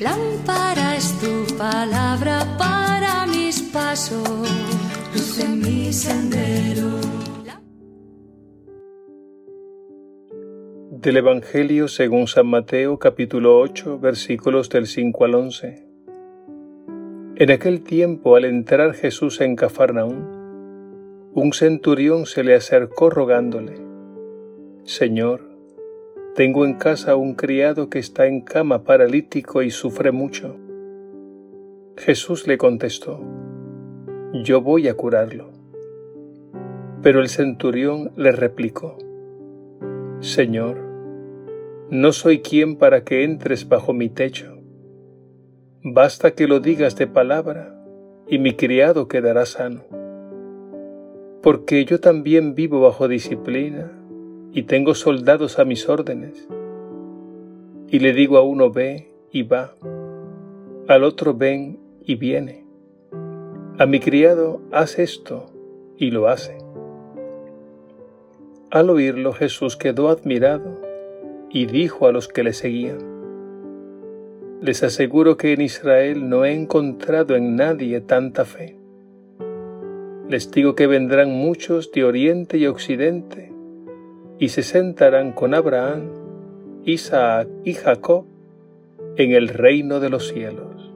Lámpara es tu palabra para mis pasos, luz en mi sendero. Del Evangelio según San Mateo capítulo 8 versículos del 5 al 11. En aquel tiempo, al entrar Jesús en Cafarnaún, un centurión se le acercó rogándole, Señor, tengo en casa un criado que está en cama paralítico y sufre mucho. Jesús le contestó, Yo voy a curarlo. Pero el centurión le replicó, Señor, no soy quien para que entres bajo mi techo Basta que lo digas de palabra y mi criado quedará sano. Porque yo también vivo bajo disciplina y tengo soldados a mis órdenes. Y le digo a uno ve y va, al otro ven y viene. A mi criado haz esto y lo hace. Al oírlo Jesús quedó admirado y dijo a los que le seguían, les aseguro que en Israel no he encontrado en nadie tanta fe. Les digo que vendrán muchos de oriente y occidente y se sentarán con Abraham, Isaac y Jacob en el reino de los cielos.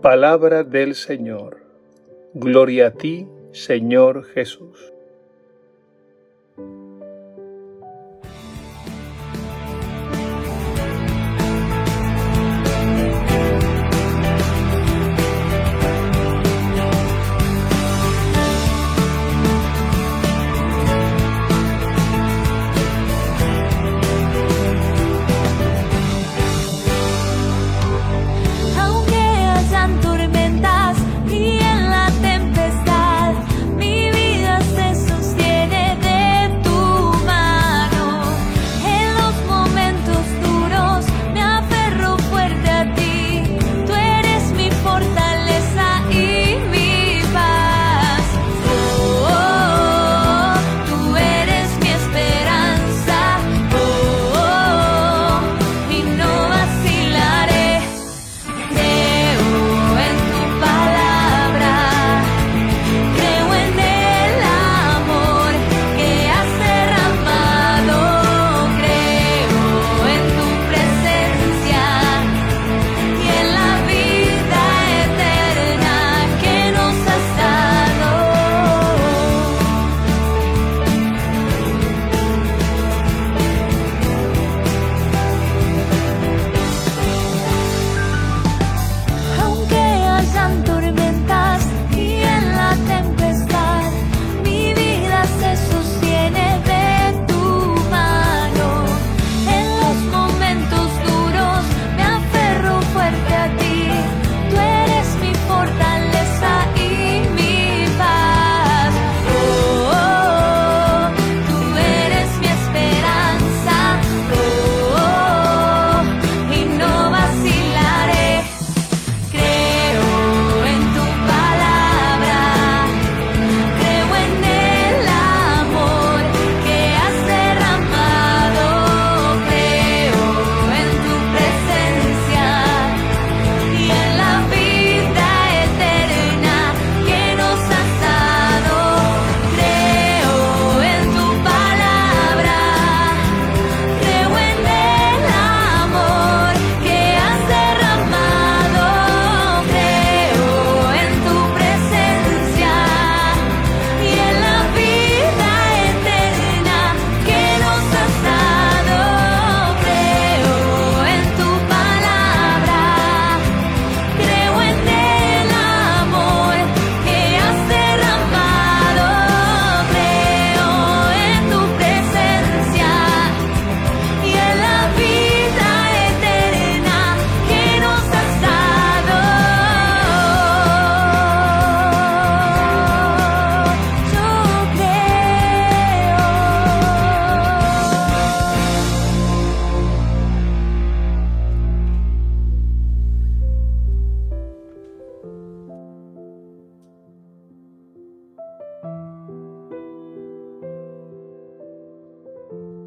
Palabra del Señor. Gloria a ti, Señor Jesús.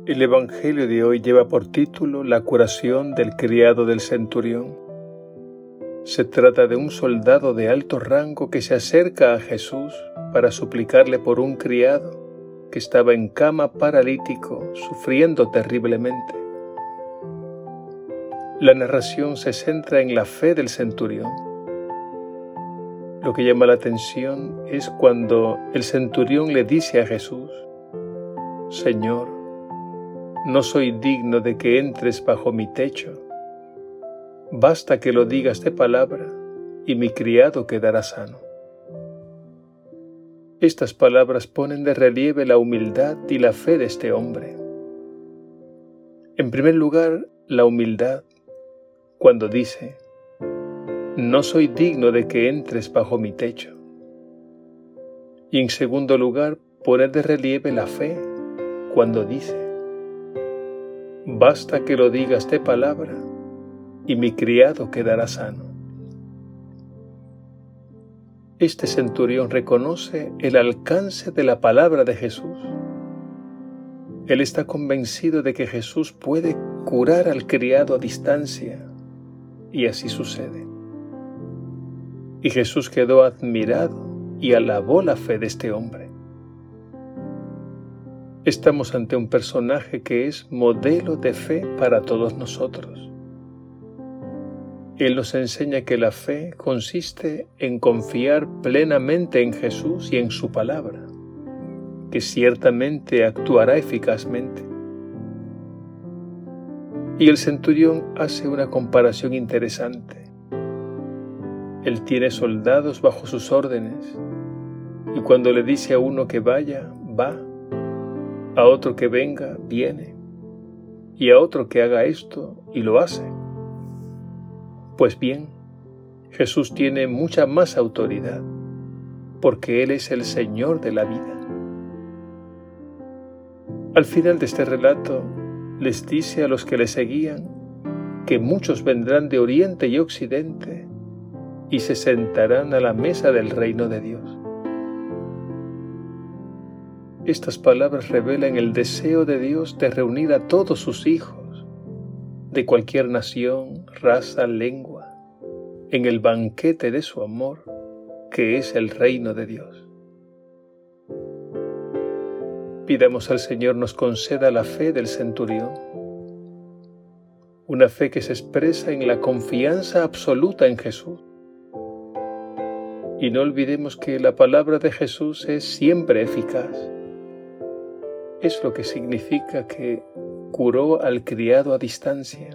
El Evangelio de hoy lleva por título La curación del criado del centurión. Se trata de un soldado de alto rango que se acerca a Jesús para suplicarle por un criado que estaba en cama paralítico, sufriendo terriblemente. La narración se centra en la fe del centurión. Lo que llama la atención es cuando el centurión le dice a Jesús, Señor, no soy digno de que entres bajo mi techo. Basta que lo digas de palabra y mi criado quedará sano. Estas palabras ponen de relieve la humildad y la fe de este hombre. En primer lugar, la humildad, cuando dice, no soy digno de que entres bajo mi techo. Y en segundo lugar, pone de relieve la fe, cuando dice, Basta que lo digas de palabra y mi criado quedará sano. Este centurión reconoce el alcance de la palabra de Jesús. Él está convencido de que Jesús puede curar al criado a distancia y así sucede. Y Jesús quedó admirado y alabó la fe de este hombre. Estamos ante un personaje que es modelo de fe para todos nosotros. Él nos enseña que la fe consiste en confiar plenamente en Jesús y en su palabra, que ciertamente actuará eficazmente. Y el centurión hace una comparación interesante. Él tiene soldados bajo sus órdenes y cuando le dice a uno que vaya, va a otro que venga, viene, y a otro que haga esto y lo hace. Pues bien, Jesús tiene mucha más autoridad, porque Él es el Señor de la vida. Al final de este relato, les dice a los que le seguían que muchos vendrán de oriente y occidente y se sentarán a la mesa del reino de Dios. Estas palabras revelan el deseo de Dios de reunir a todos sus hijos, de cualquier nación, raza, lengua, en el banquete de su amor, que es el reino de Dios. Pidamos al Señor nos conceda la fe del centurión, una fe que se expresa en la confianza absoluta en Jesús. Y no olvidemos que la palabra de Jesús es siempre eficaz es lo que significa que curó al criado a distancia.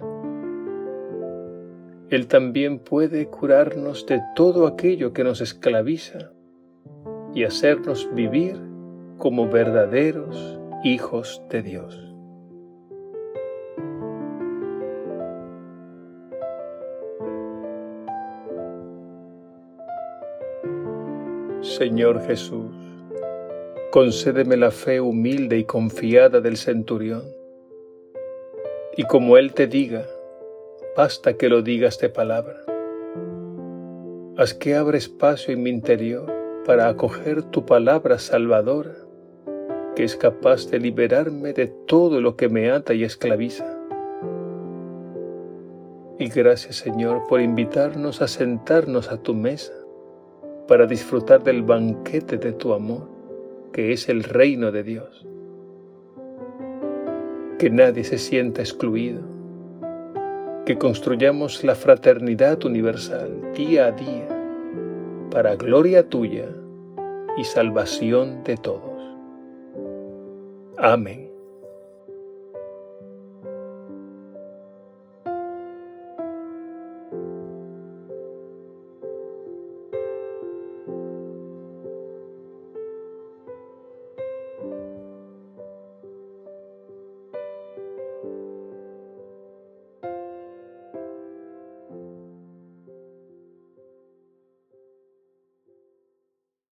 Él también puede curarnos de todo aquello que nos esclaviza y hacernos vivir como verdaderos hijos de Dios. Señor Jesús, concédeme la fe humilde y confiada del centurión. Y como Él te diga, basta que lo digas de palabra. Haz que abra espacio en mi interior para acoger tu palabra salvadora, que es capaz de liberarme de todo lo que me ata y esclaviza. Y gracias Señor por invitarnos a sentarnos a tu mesa para disfrutar del banquete de tu amor que es el reino de Dios. Que nadie se sienta excluido. Que construyamos la fraternidad universal día a día para gloria tuya y salvación de todos. Amén.